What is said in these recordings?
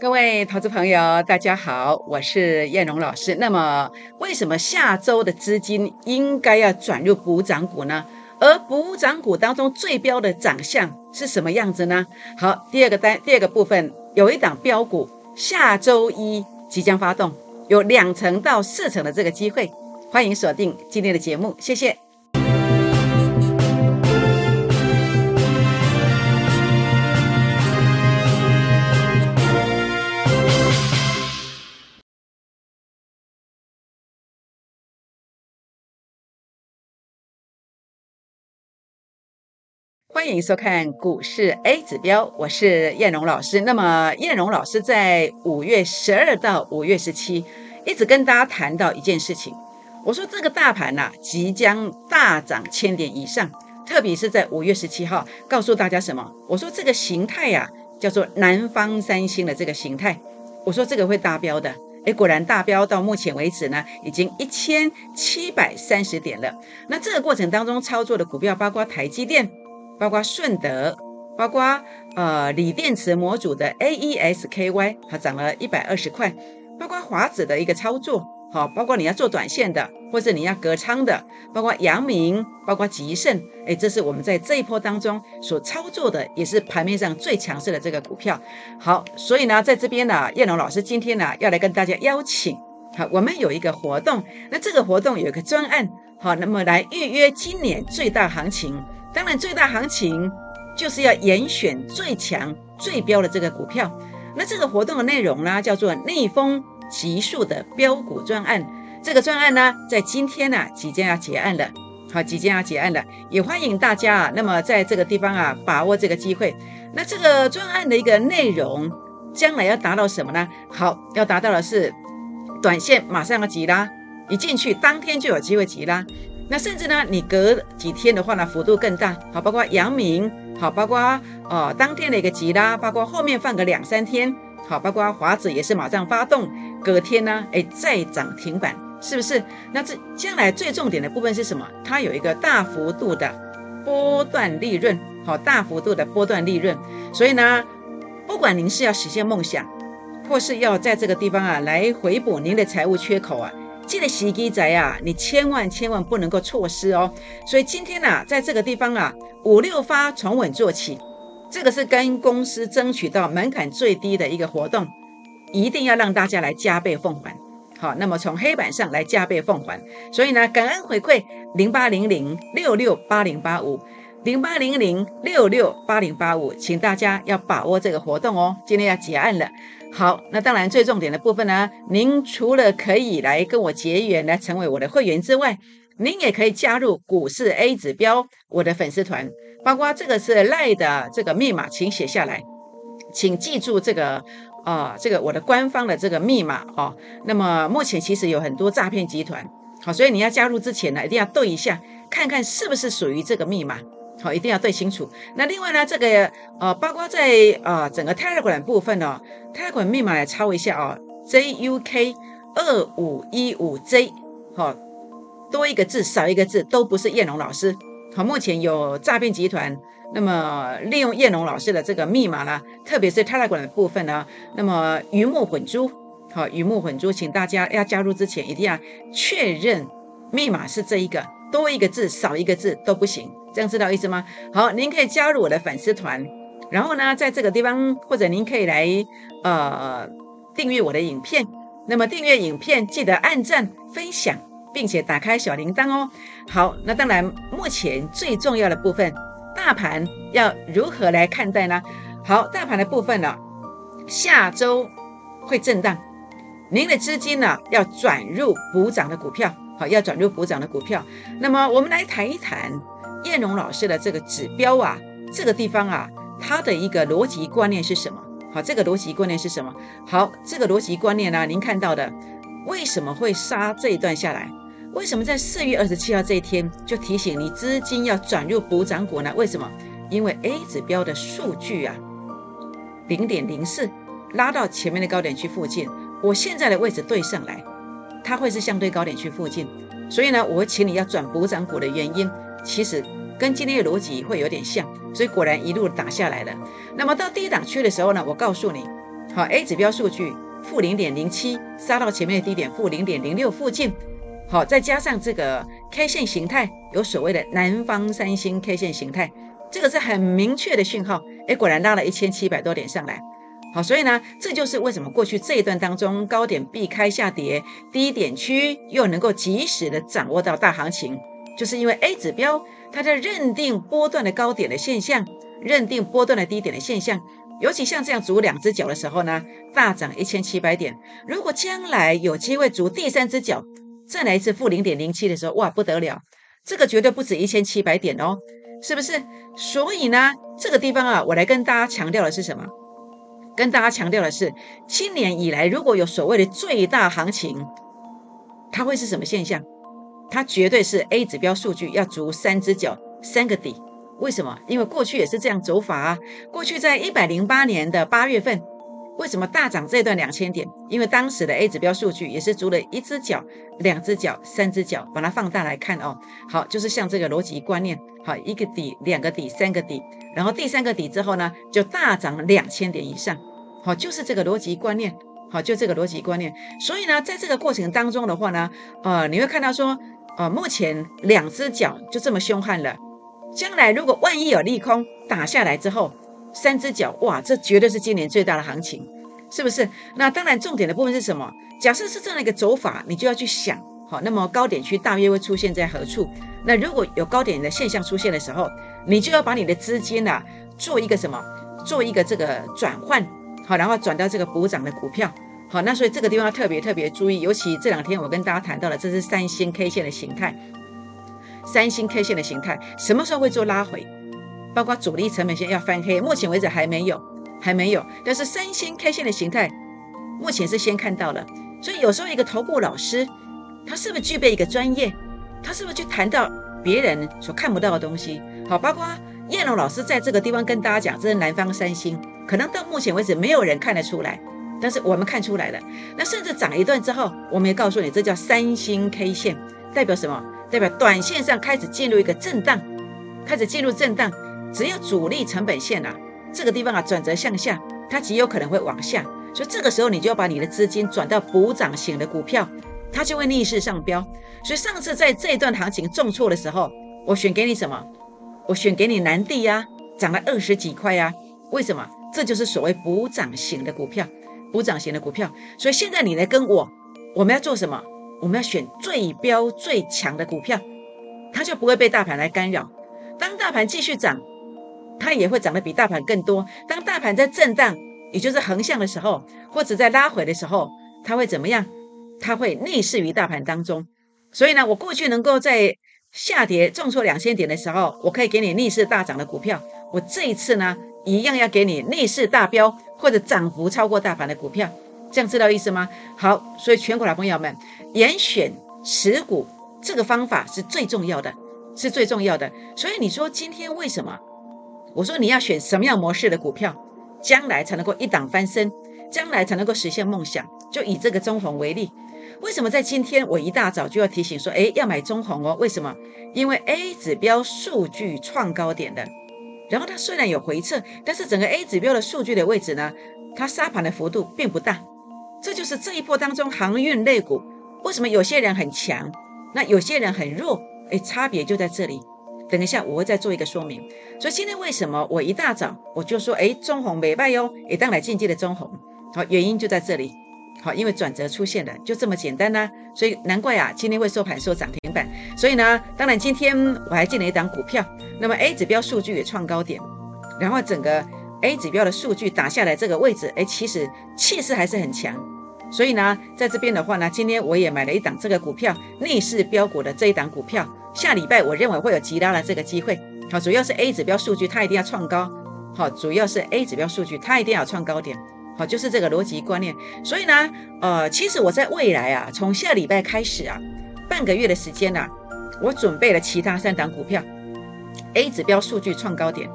各位投资朋友，大家好，我是燕荣老师。那么，为什么下周的资金应该要转入补涨股呢？而补涨股当中最标的长相是什么样子呢？好，第二个单，第二个部分有一档标股，下周一即将发动，有两成到四成的这个机会，欢迎锁定今天的节目，谢谢。欢迎收看股市 A 指标，我是燕荣老师。那么燕荣老师在五月十二到五月十七，一直跟大家谈到一件事情。我说这个大盘呐，即将大涨千点以上，特别是在五月十七号，告诉大家什么？我说这个形态呀，叫做南方三星的这个形态。我说这个会达标的，哎，果然达标到目前为止呢，已经一千七百三十点了。那这个过程当中操作的股票，包括台积电。包括顺德，包括呃锂电池模组的 AESKY，它涨了一百二十块。包括华子的一个操作，好，包括你要做短线的，或者你要隔仓的，包括阳明，包括吉盛，哎，这是我们在这一波当中所操作的，也是盘面上最强势的这个股票。好，所以呢，在这边呢，叶龙老师今天呢要来跟大家邀请，好，我们有一个活动，那这个活动有一个专案，好，那么来预约今年最大行情。当然，最大行情就是要严选最强、最标的这个股票。那这个活动的内容呢，叫做逆风急速的标股专案。这个专案呢，在今天呢，即将要结案了。好，即将要结案了，也欢迎大家啊，那么在这个地方啊，把握这个机会。那这个专案的一个内容，将来要达到什么呢？好，要达到的是短线马上要急拉，一进去当天就有机会急拉。那甚至呢，你隔几天的话呢，幅度更大，好，包括阳明，好，包括呃当天的一个急拉，包括后面放个两三天，好，包括华子也是马上发动，隔天呢，哎再涨停板，是不是？那这将来最重点的部分是什么？它有一个大幅度的波段利润，好，大幅度的波段利润，所以呢，不管您是要实现梦想，或是要在这个地方啊来回补您的财务缺口啊。记得洗机仔啊，你千万千万不能够错失哦。所以今天呢，在这个地方啊，五六发从稳做起，这个是跟公司争取到门槛最低的一个活动，一定要让大家来加倍奉还。好，那么从黑板上来加倍奉还。所以呢，感恩回馈零八零零六六八零八五。零八零零六六八零八五，请大家要把握这个活动哦。今天要结案了，好，那当然最重点的部分呢，您除了可以来跟我结缘，来成为我的会员之外，您也可以加入股市 A 指标我的粉丝团，包括这个是赖的这个密码，请写下来，请记住这个啊，这个我的官方的这个密码哦。那么目前其实有很多诈骗集团，好，所以你要加入之前呢，一定要对一下，看看是不是属于这个密码。好，一定要对清楚。那另外呢，这个呃，包括在呃整个 Telegram 部分哦，Telegram 密码来抄一下哦，JUK 二五一五 J，好，多一个字少一个字都不是叶龙老师。好，目前有诈骗集团，那么利用叶龙老师的这个密码呢，特别是 Telegram 的部分呢，那么鱼目混珠，好，鱼目混珠，请大家要加入之前一定要确认密码是这一个。多一个字少一个字都不行，这样知道意思吗？好，您可以加入我的粉丝团，然后呢，在这个地方或者您可以来呃订阅我的影片。那么订阅影片记得按赞、分享，并且打开小铃铛哦。好，那当然目前最重要的部分，大盘要如何来看待呢？好，大盘的部分呢，下周会震荡，您的资金呢要转入补涨的股票。好，要转入补涨的股票。那么，我们来谈一谈燕荣老师的这个指标啊，这个地方啊，它的一个逻辑观念是什么？好，这个逻辑观念是什么？好，这个逻辑观念呢，您看到的为什么会杀这一段下来？为什么在四月二十七号这一天就提醒你资金要转入补涨股呢？为什么？因为 A 指标的数据啊，零点零四拉到前面的高点区附近，我现在的位置对上来。它会是相对高点区附近，所以呢，我请你要转补涨股的原因，其实跟今天的逻辑会有点像，所以果然一路打下来了。那么到低档区的时候呢，我告诉你，好，A 指标数据负零点零七，杀到前面的低点负零点零六附近。好，再加上这个 K 线形态有所谓的南方三星 K 线形态，这个是很明确的讯号。哎，果然拉了一千七百多点上来。好，所以呢，这就是为什么过去这一段当中高点避开下跌，低点区又能够及时的掌握到大行情，就是因为 A 指标它在认定波段的高点的现象，认定波段的低点的现象。尤其像这样足两只脚的时候呢，大涨一千七百点。如果将来有机会足第三只脚，再来一次负零点零七的时候，哇，不得了！这个绝对不止一千七百点哦，是不是？所以呢，这个地方啊，我来跟大家强调的是什么？跟大家强调的是，今年以来如果有所谓的最大行情，它会是什么现象？它绝对是 A 指标数据要足三只脚、三个底。为什么？因为过去也是这样走法啊。过去在一百零八年的八月份，为什么大涨这段两千点？因为当时的 A 指标数据也是足了一只脚、两只脚、三只脚，把它放大来看哦。好，就是像这个逻辑观念，好，一个底、两个底、三个底，然后第三个底之后呢，就大涨两千点以上。好，就是这个逻辑观念。好，就这个逻辑观念。所以呢，在这个过程当中的话呢，呃，你会看到说，呃，目前两只脚就这么凶悍了。将来如果万一有利空打下来之后，三只脚哇，这绝对是今年最大的行情，是不是？那当然，重点的部分是什么？假设是这样的一个走法，你就要去想，好，那么高点区大约会出现在何处？那如果有高点的现象出现的时候，你就要把你的资金呐做一个什么？做一个这个转换，好，然后转到这个补涨的股票，好，那所以这个地方要特别特别注意，尤其这两天我跟大家谈到了，这是三星 K 线的形态。三星 K 线的形态什么时候会做拉回？包括主力成本线要翻黑，目前为止还没有，还没有。但是三星 K 线的形态目前是先看到了，所以有时候一个投顾老师，他是不是具备一个专业？他是不是去谈到别人所看不到的东西？好，包括叶龙老师在这个地方跟大家讲，这是南方三星，可能到目前为止没有人看得出来，但是我们看出来了。那甚至涨一段之后，我们也告诉你，这叫三星 K 线，代表什么？代表短线上开始进入一个震荡，开始进入震荡，只有主力成本线啊，这个地方啊转折向下，它极有可能会往下，所以这个时候你就要把你的资金转到补涨型的股票，它就会逆势上飙。所以上次在这一段行情重挫的时候，我选给你什么？我选给你南地呀，涨了二十几块呀。为什么？这就是所谓补涨型的股票，补涨型的股票。所以现在你来跟我，我们要做什么？我们要选最标最强的股票，它就不会被大盘来干扰。当大盘继续涨，它也会涨得比大盘更多。当大盘在震荡，也就是横向的时候，或者在拉回的时候，它会怎么样？它会逆势于大盘当中。所以呢，我过去能够在下跌重挫两千点的时候，我可以给你逆势大涨的股票。我这一次呢，一样要给你逆势大标或者涨幅超过大盘的股票。这样知道意思吗？好，所以全国老朋友们。严选持股这个方法是最重要的，是最重要的。所以你说今天为什么？我说你要选什么样模式的股票，将来才能够一档翻身，将来才能够实现梦想。就以这个中红为例，为什么在今天我一大早就要提醒说，哎，要买中红哦？为什么？因为 A 指标数据创高点的，然后它虽然有回撤，但是整个 A 指标的数据的位置呢，它杀盘的幅度并不大。这就是这一波当中航运类股。为什么有些人很强，那有些人很弱？哎，差别就在这里。等一下，我会再做一个说明。所以今天为什么我一大早我就说，哎，中红美败哟，也当来进阶的中红。好，原因就在这里。好，因为转折出现了，就这么简单呢。所以难怪啊，今天会收盘收涨停板。所以呢，当然今天我还进了一档股票。那么 A 指标数据也创高点，然后整个 A 指标的数据打下来这个位置，哎，其实气势还是很强。所以呢，在这边的话呢，今天我也买了一档这个股票，逆势标股的这一档股票，下礼拜我认为会有极大的这个机会。好，主要是 A 指标数据它一定要创高。好，主要是 A 指标数据它一定要创高点。好，就是这个逻辑观念。所以呢，呃，其实我在未来啊，从下礼拜开始啊，半个月的时间呢，我准备了其他三档股票，A 指标数据创高点，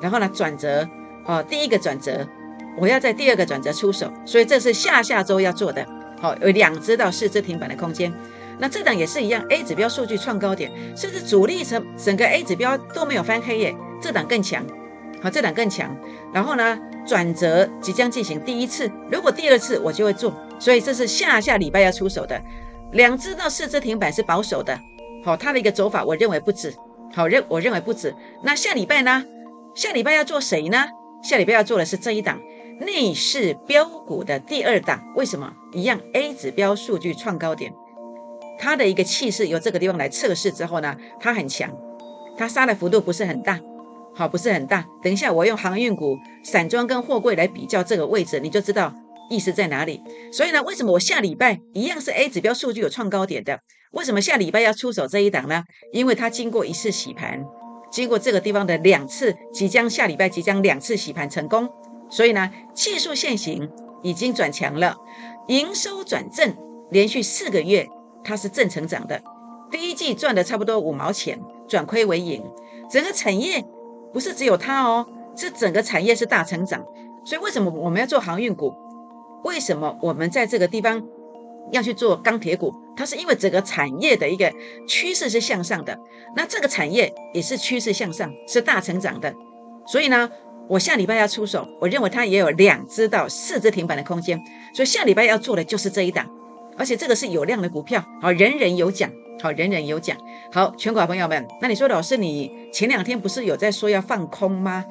然后呢转折，哦，第一个转折。我要在第二个转折出手，所以这是下下周要做的。好，有两只到四只停板的空间。那这档也是一样，A 指标数据创高点，甚至主力成整个 A 指标都没有翻黑耶，这档更强。好，这档更强。然后呢，转折即将进行第一次，如果第二次我就会做，所以这是下下礼拜要出手的。两只到四只停板是保守的，好，它的一个走法我认为不止，好认我认为不止。那下礼拜呢？下礼拜要做谁呢？下礼拜要做的是这一档内市标股的第二档，为什么？一样 A 指标数据创高点，它的一个气势由这个地方来测试之后呢，它很强，它杀的幅度不是很大，好，不是很大。等一下我用航运股、散装跟货柜来比较这个位置，你就知道意思在哪里。所以呢，为什么我下礼拜一样是 A 指标数据有创高点的？为什么下礼拜要出手这一档呢？因为它经过一次洗盘。经过这个地方的两次，即将下礼拜即将两次洗盘成功，所以呢，技术线型已经转强了，营收转正，连续四个月它是正成长的。第一季赚的差不多五毛钱，转亏为盈。整个产业不是只有它哦，这整个产业是大成长。所以为什么我们要做航运股？为什么我们在这个地方？要去做钢铁股，它是因为整个产业的一个趋势是向上的，那这个产业也是趋势向上，是大成长的，所以呢，我下礼拜要出手，我认为它也有两只到四只停板的空间，所以下礼拜要做的就是这一档，而且这个是有量的股票，好，人人有奖，好，人人有奖，好，全国朋友们，那你说老师，你前两天不是有在说要放空吗？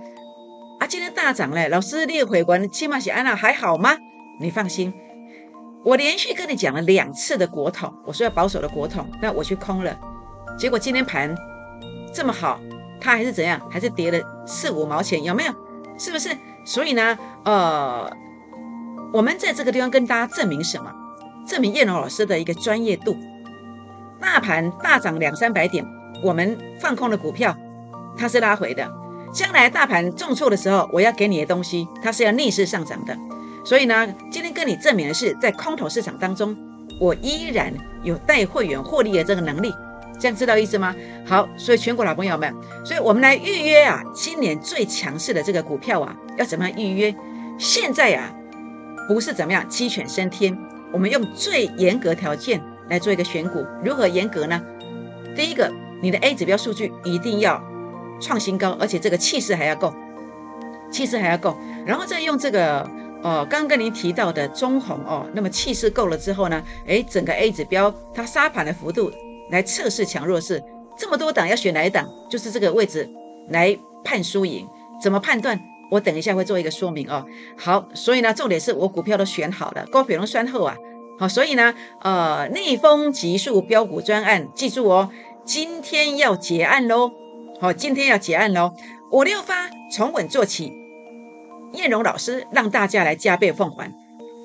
啊，今天大涨嘞，老师列回关，起码写安娜还好吗？你放心。我连续跟你讲了两次的国统，我说要保守的国统，那我去空了，结果今天盘这么好，它还是怎样？还是跌了四五毛钱，有没有？是不是？所以呢，呃，我们在这个地方跟大家证明什么？证明叶龙老师的一个专业度。大盘大涨两三百点，我们放空的股票，它是拉回的。将来大盘重挫的时候，我要给你的东西，它是要逆势上涨的。所以呢，今天跟你证明的是，在空头市场当中，我依然有带会员获利的这个能力，这样知道意思吗？好，所以全国老朋友们，所以我们来预约啊，今年最强势的这个股票啊，要怎么样预约？现在啊，不是怎么样鸡犬升天，我们用最严格条件来做一个选股，如何严格呢？第一个，你的 A 指标数据一定要创新高，而且这个气势还要够，气势还要够，然后再用这个。哦，刚跟您提到的中红哦，那么气势够了之后呢？哎，整个 A 指标它杀盘的幅度来测试强弱势，这么多档要选哪一档？就是这个位置来判输赢，怎么判断？我等一下会做一个说明哦。好，所以呢，重点是我股票都选好了，高比龙酸后啊。好，所以呢，呃，逆风急速标股专案，记住哦，今天要结案喽。好，今天要结案喽，五六发从稳做起。叶荣老师让大家来加倍奉还，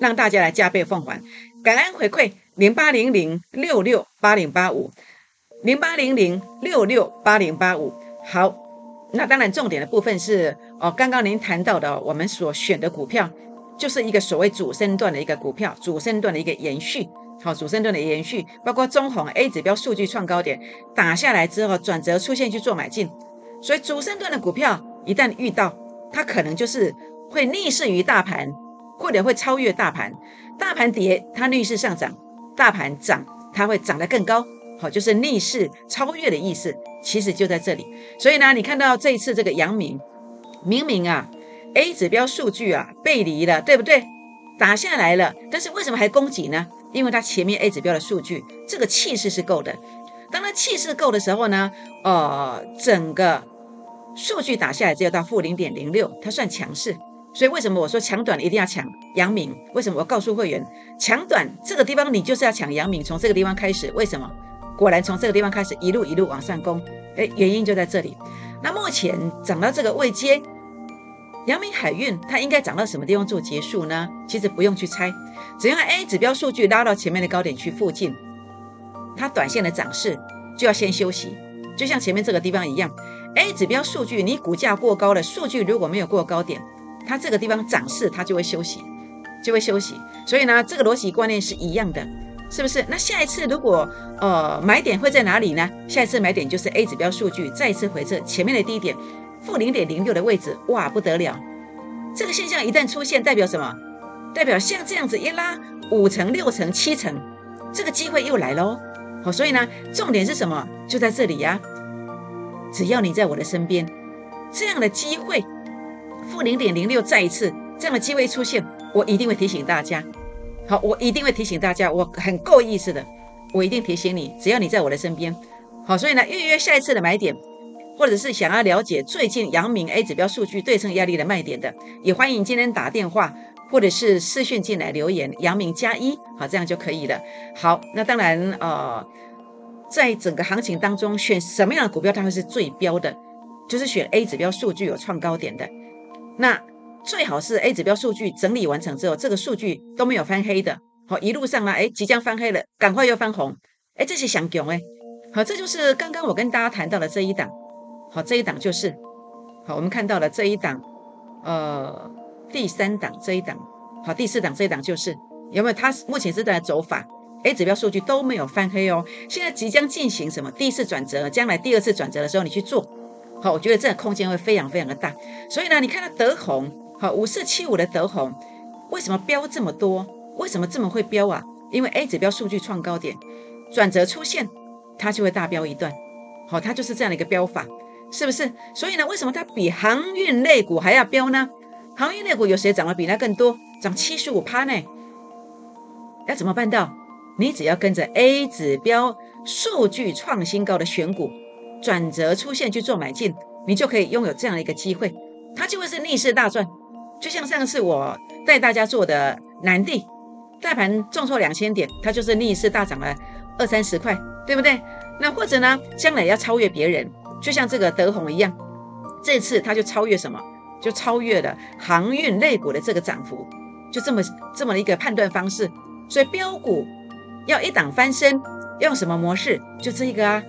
让大家来加倍奉还，感恩回馈零八零零六六八零八五零八零零六六八零八五。好，那当然重点的部分是哦，刚刚您谈到的，我们所选的股票就是一个所谓主升段的一个股票，主升段的一个延续。好，主升段的延续，包括中红 A 指标数据创高点打下来之后转折出现去做买进，所以主升段的股票一旦遇到，它可能就是。会逆势于大盘，或者会超越大盘。大盘跌，它逆势上涨；大盘涨，它会涨得更高。好，就是逆势超越的意思。其实就在这里。所以呢，你看到这一次这个阳明，明明啊，A 指标数据啊背离了，对不对？打下来了，但是为什么还攻击呢？因为它前面 A 指标的数据，这个气势是够的。当它气势够的时候呢，呃，整个数据打下来只有到负零点零六，它算强势。所以为什么我说抢短一定要抢阳明？为什么我告诉会员抢短这个地方你就是要抢阳明？从这个地方开始，为什么？果然从这个地方开始一路一路往上攻，哎，原因就在这里。那目前涨到这个位阶，阳明海运它应该涨到什么地方做结束呢？其实不用去猜，只要 A 指标数据拉到前面的高点去附近，它短线的涨势就要先休息，就像前面这个地方一样。A 指标数据你股价过高了，数据如果没有过高点。它这个地方涨势，它就会休息，就会休息。所以呢，这个逻辑观念是一样的，是不是？那下一次如果呃买点会在哪里呢？下一次买点就是 A 指标数据再次回撤前面的低点负零点零六的位置，哇，不得了！这个现象一旦出现，代表什么？代表像这样子一拉五成、六成、七成，这个机会又来喽。好，所以呢，重点是什么？就在这里呀。只要你在我的身边，这样的机会。负零点零六再一次这样的机会出现，我一定会提醒大家。好，我一定会提醒大家，我很够意思的，我一定提醒你，只要你在我的身边。好，所以呢，预约下一次的买点，或者是想要了解最近阳明 A 指标数据对称压力的卖点的，也欢迎今天打电话或者是私讯进来留言，阳明加一，好，这样就可以了。好，那当然，呃，在整个行情当中，选什么样的股票它会是最标的，就是选 A 指标数据有创高点的，那。最好是 A 指标数据整理完成之后，这个数据都没有翻黑的，好一路上呢，哎，即将翻黑了，赶快又翻红，哎，这是想囧哎，好，这就是刚刚我跟大家谈到的这一档，好，这一档就是，好，我们看到了这一档，呃，第三档这一档，好，第四档这一档就是，有没有？它目前是在走法，A 指标数据都没有翻黑哦，现在即将进行什么第一次转折，将来第二次转折的时候你去做，好，我觉得这个空间会非常非常的大，所以呢，你看到德宏。好，五四七五的德宏为什么飙这么多？为什么这么会飙啊？因为 A 指标数据创高点，转折出现，它就会大飙一段。好，它就是这样的一个标法，是不是？所以呢，为什么它比航运类股还要飙呢？航运类股有谁涨得比它更多？涨七十五趴呢？要怎么办到？你只要跟着 A 指标数据创新高的选股，转折出现去做买进，你就可以拥有这样一个机会，它就会是逆势大赚。就像上次我带大家做的南地，大盘重挫两千点，它就是逆势大涨了二三十块，对不对？那或者呢，将来要超越别人，就像这个德宏一样，这次它就超越什么？就超越了航运类股的这个涨幅，就这么这么一个判断方式。所以标股要一档翻身，用什么模式？就这一个啊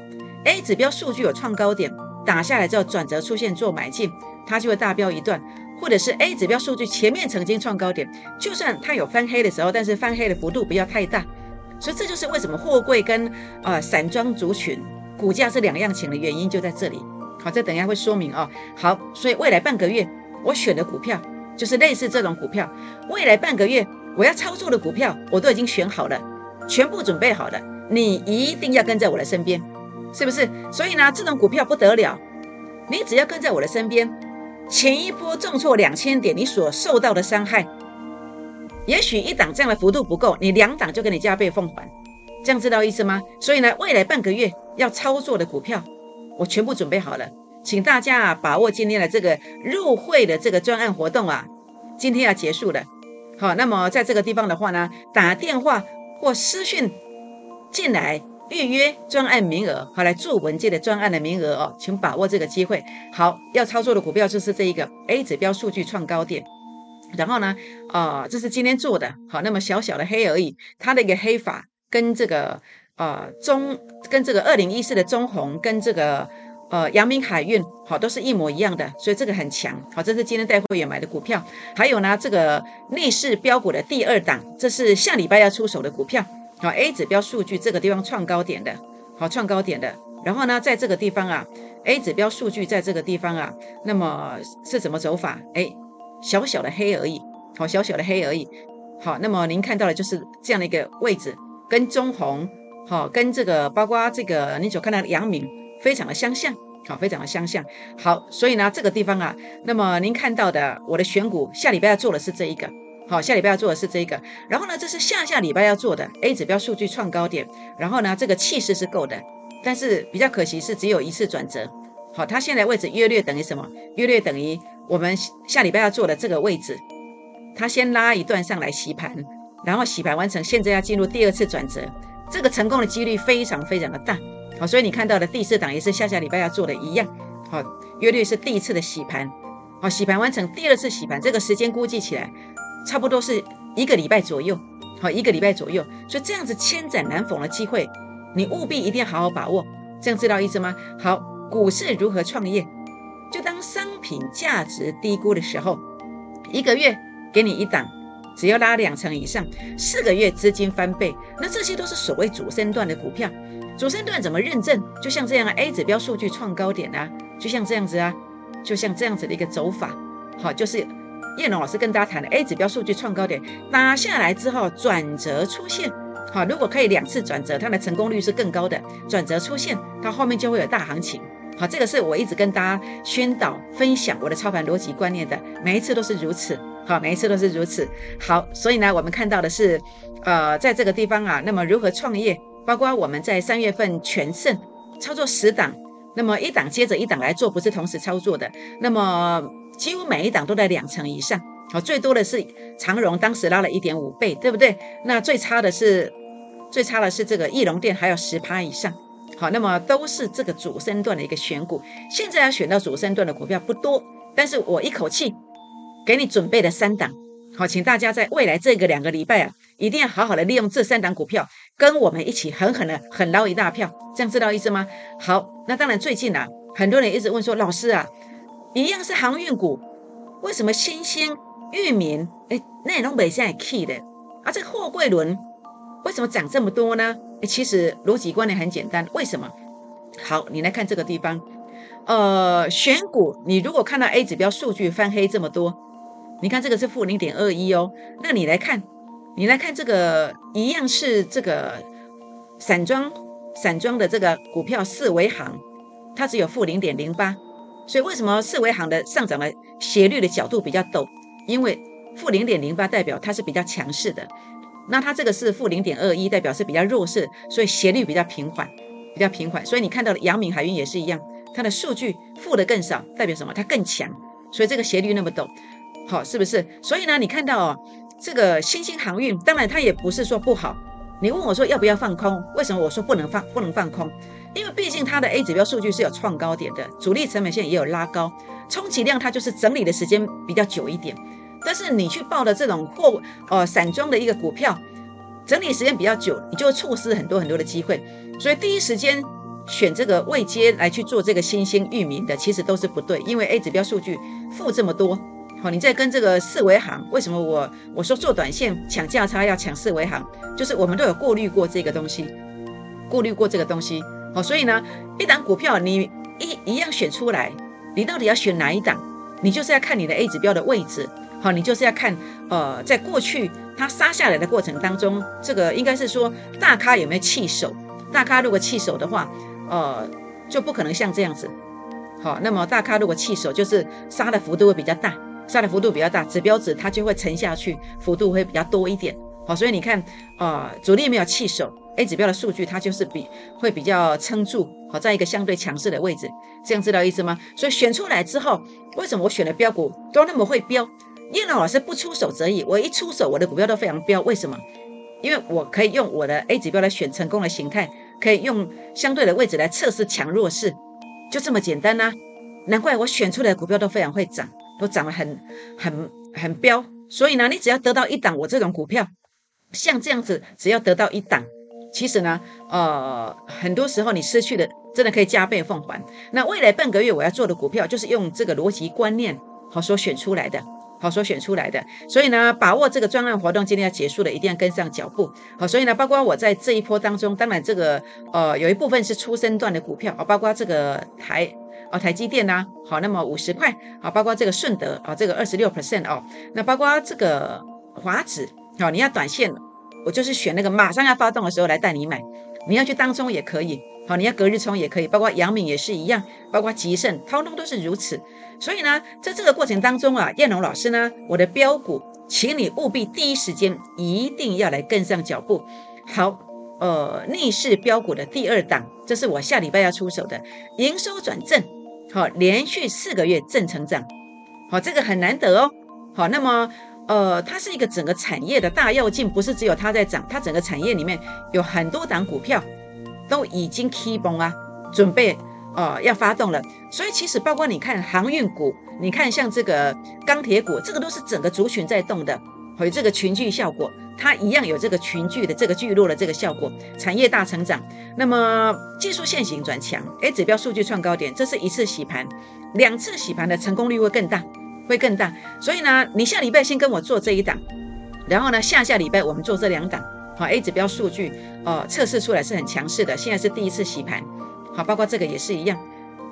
，A 指标数据有创高点，打下来之后转折出现做买进，它就会大标一段。或者是 A 指标数据前面曾经创高点，就算它有翻黑的时候，但是翻黑的幅度不要太大，所以这就是为什么货柜跟呃散装族群股价是两样情的原因就在这里。好，这等一下会说明哦。好，所以未来半个月我选的股票就是类似这种股票。未来半个月我要操作的股票我都已经选好了，全部准备好了，你一定要跟在我的身边，是不是？所以呢，这种股票不得了，你只要跟在我的身边。前一波重挫两千点，你所受到的伤害，也许一档这样的幅度不够，你两档就给你加倍奉还，这样知道意思吗？所以呢，未来半个月要操作的股票，我全部准备好了，请大家啊把握今天的这个入会的这个专案活动啊，今天要结束了。好，那么在这个地方的话呢，打电话或私讯进来。预约专案名额，好来做文件的专案的名额哦，请把握这个机会。好，要操作的股票就是这一个 A 指标数据创高点，然后呢，啊，这是今天做的，好，那么小小的黑而已，它的一个黑法跟这个呃中跟这个二零一四的中红跟这个呃阳明海运好都是一模一样的，所以这个很强。好，这是今天带会员买的股票，还有呢，这个逆势标股的第二档，这是下礼拜要出手的股票。好，A 指标数据这个地方创高点的，好创高点的，然后呢，在这个地方啊，A 指标数据在这个地方啊，那么是怎么走法？哎，小小的黑而已，好，小小的黑而已。好，那么您看到的就是这样的一个位置，跟中红，好，跟这个包括这个你所看到的阳明，非常的相像，好，非常的相像。好，所以呢，这个地方啊，那么您看到的我的选股下礼拜要做的是这一个。好，下礼拜要做的是这个，然后呢，这是下下礼拜要做的 A 指标数据创高点，然后呢，这个气势是够的，但是比较可惜是只有一次转折。好，它现在位置约略等于什么？约略等于我们下礼拜要做的这个位置，它先拉一段上来洗盘，然后洗盘完成，现在要进入第二次转折，这个成功的几率非常非常的大。好，所以你看到的第四档也是下下礼拜要做的一样。好，约略是第一次的洗盘，好，洗盘完成，第二次洗盘，这个时间估计起来。差不多是一个礼拜左右，好一个礼拜左右，所以这样子千载难逢的机会，你务必一定要好好把握。这样知道意思吗？好，股市如何创业？就当商品价值低估的时候，一个月给你一档，只要拉两成以上，四个月资金翻倍，那这些都是所谓主升段的股票。主升段怎么认证？就像这样，A 指标数据创高点啊，就像这样子啊，就像这样子的一个走法，好，就是。叶龙老师跟大家谈的 A 指标数据创高点打下来之后转折出现，好，如果可以两次转折，它的成功率是更高的。转折出现，它后面就会有大行情，好，这个是我一直跟大家宣导分享我的操盘逻辑观念的，每一次都是如此。好，每一次都是如此。好，所以呢，我们看到的是，呃，在这个地方啊，那么如何创业，包括我们在三月份全胜操作十档，那么一档接着一档来做，不是同时操作的，那么几乎每一档都在两成以上。好，最多的是长荣，当时拉了一点五倍，对不对？那最差的是，最差的是这个翼龙店，还有十趴以上。好，那么都是这个主升段的一个选股。现在要选到主升段的股票不多，但是我一口气。给你准备了三档，好，请大家在未来这个两个礼拜啊，一定要好好的利用这三档股票，跟我们一起狠狠的狠捞一大票，这样知道意思吗？好，那当然最近啊，很多人一直问说，老师啊，一样是航运股，为什么新兴、域名，哎，内容北现在 key 的，啊，这货柜轮为什么涨这么多呢？其实逻辑观念很简单，为什么？好，你来看这个地方，呃，选股，你如果看到 A 指标数据翻黑这么多。你看这个是负零点二一哦，那你来看，你来看这个一样是这个散装散装的这个股票四维行，它只有负零点零八，所以为什么四维行的上涨的斜率的角度比较陡？因为负零点零八代表它是比较强势的，那它这个是负零点二一，代表是比较弱势，所以斜率比较平缓，比较平缓。所以你看到的阳明海运也是一样，它的数据负的更少，代表什么？它更强，所以这个斜率那么陡。好，是不是？所以呢，你看到哦，这个新兴航运，当然它也不是说不好。你问我说要不要放空？为什么我说不能放，不能放空？因为毕竟它的 A 指标数据是有创高点的，主力成本线也有拉高，充其量它就是整理的时间比较久一点。但是你去报的这种货呃散装的一个股票，整理时间比较久，你就会错失很多很多的机会。所以第一时间选这个未接来去做这个新兴域名的，其实都是不对，因为 A 指标数据负这么多。好，你在跟这个四维行，为什么我我说做短线抢价差要抢四维行，就是我们都有过滤过这个东西，过滤过这个东西。好，所以呢，一档股票你一一样选出来，你到底要选哪一档？你就是要看你的 A 指标的位置。好，你就是要看，呃，在过去它杀下来的过程当中，这个应该是说大咖有没有弃手？大咖如果弃手的话，呃，就不可能像这样子。好，那么大咖如果弃手，就是杀的幅度会比较大。杀的幅度比较大，指标值它就会沉下去，幅度会比较多一点。好，所以你看，啊，主力没有弃手，A 指标的数据它就是比会比较撑住，好，在一个相对强势的位置，这样知道意思吗？所以选出来之后，为什么我选的标股都那么会标？叶老师不出手则已，我一出手，我的股票都非常标。为什么？因为我可以用我的 A 指标来选成功的形态，可以用相对的位置来测试强弱势，就这么简单呐。难怪我选出来的股票都非常会涨。都涨得很很很标，所以呢，你只要得到一档我这种股票，像这样子，只要得到一档，其实呢，呃，很多时候你失去的真的可以加倍奉还。那未来半个月我要做的股票，就是用这个逻辑观念好所选出来的，好所选出来的。所以呢，把握这个专案活动今天要结束了，一定要跟上脚步。好，所以呢，包括我在这一波当中，当然这个呃有一部分是出生段的股票，啊，包括这个台。哦，台积电呐，好，那么五十块，好，包括这个顺德，啊，这个二十六 percent 哦，那包括这个华指，好，你要短线，我就是选那个马上要发动的时候来带你买，你要去当中也可以，好，你要隔日冲也可以，包括阳明也是一样，包括吉盛，通通都是如此。所以呢，在这个过程当中啊，燕龙老师呢，我的标股，请你务必第一时间一定要来跟上脚步。好，呃，逆势标股的第二档，这是我下礼拜要出手的，营收转正。好，连续四个月正成长，好，这个很难得哦。好，那么呃，它是一个整个产业的大跃进，不是只有它在涨，它整个产业里面有很多档股票都已经 key 崩啊，准备呃要发动了。所以其实包括你看航运股，你看像这个钢铁股，这个都是整个族群在动的。有这个群聚效果，它一样有这个群聚的这个聚落的这个效果，产业大成长。那么技术线型转强，哎，指标数据创高点，这是一次洗盘，两次洗盘的成功率会更大，会更大。所以呢，你下礼拜先跟我做这一档，然后呢，下下礼拜我们做这两档。好，A 指标数据哦测试出来是很强势的，现在是第一次洗盘。好，包括这个也是一样，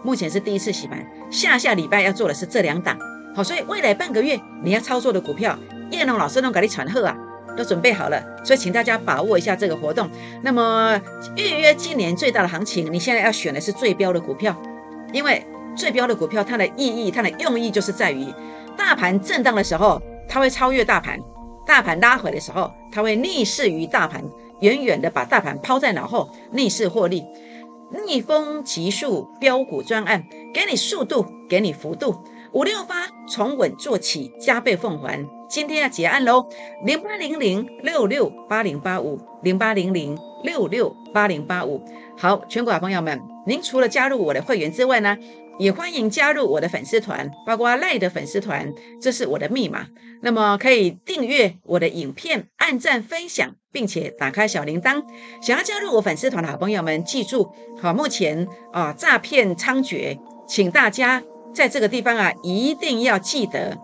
目前是第一次洗盘，下下礼拜要做的是这两档。好，所以未来半个月你要操作的股票。叶龙老师都给你传贺啊，都准备好了，所以请大家把握一下这个活动。那么预约今年最大的行情，你现在要选的是最标的股票，因为最标的股票它的意义、它的用意就是在于，大盘震荡的时候，它会超越大盘；大盘拉回的时候，它会逆势于大盘，远远的把大盘抛在脑后，逆势获利。逆风急速标股专案，给你速度，给你幅度。五六八从稳做起，加倍奉还。今天要结案喽，零八零零六六八零八五，零八零零六六八零八五。好，全国好朋友们，您除了加入我的会员之外呢，也欢迎加入我的粉丝团，包括赖的粉丝团，这是我的密码。那么可以订阅我的影片，按赞分享，并且打开小铃铛。想要加入我粉丝团的好朋友们，记住，好，目前啊诈骗猖獗，请大家在这个地方啊一定要记得。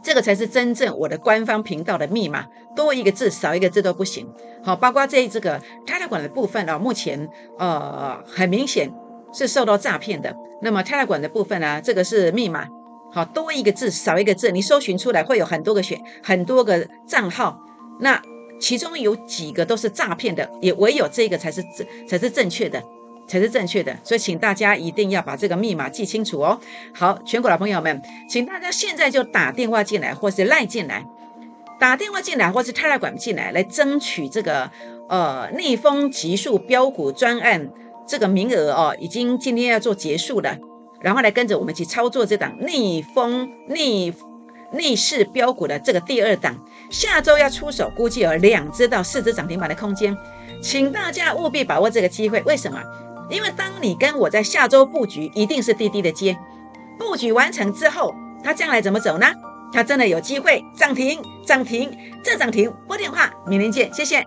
这个才是真正我的官方频道的密码，多一个字少一个字都不行。好，包括这这个泰勒管的部分啊，目前呃很明显是受到诈骗的。那么泰勒管的部分呢，这个是密码，好多一个字少一个字，你搜寻出来会有很多个选很多个账号，那其中有几个都是诈骗的，也唯有这个才是正才是正确的。才是正确的，所以请大家一定要把这个密码记清楚哦。好，全国老朋友们，请大家现在就打电话进来，或是赖进来，打电话进来，或是泰来管进来，来争取这个呃逆风急速标股专案这个名额哦，已经今天要做结束了，然后来跟着我们去操作这档逆风逆逆势标股的这个第二档，下周要出手，估计有两只到四只涨停板的空间，请大家务必把握这个机会。为什么？因为当你跟我在下周布局，一定是滴滴的接。布局完成之后，它将来怎么走呢？它真的有机会涨停，涨停，再涨停。拨电话，明天见，谢谢。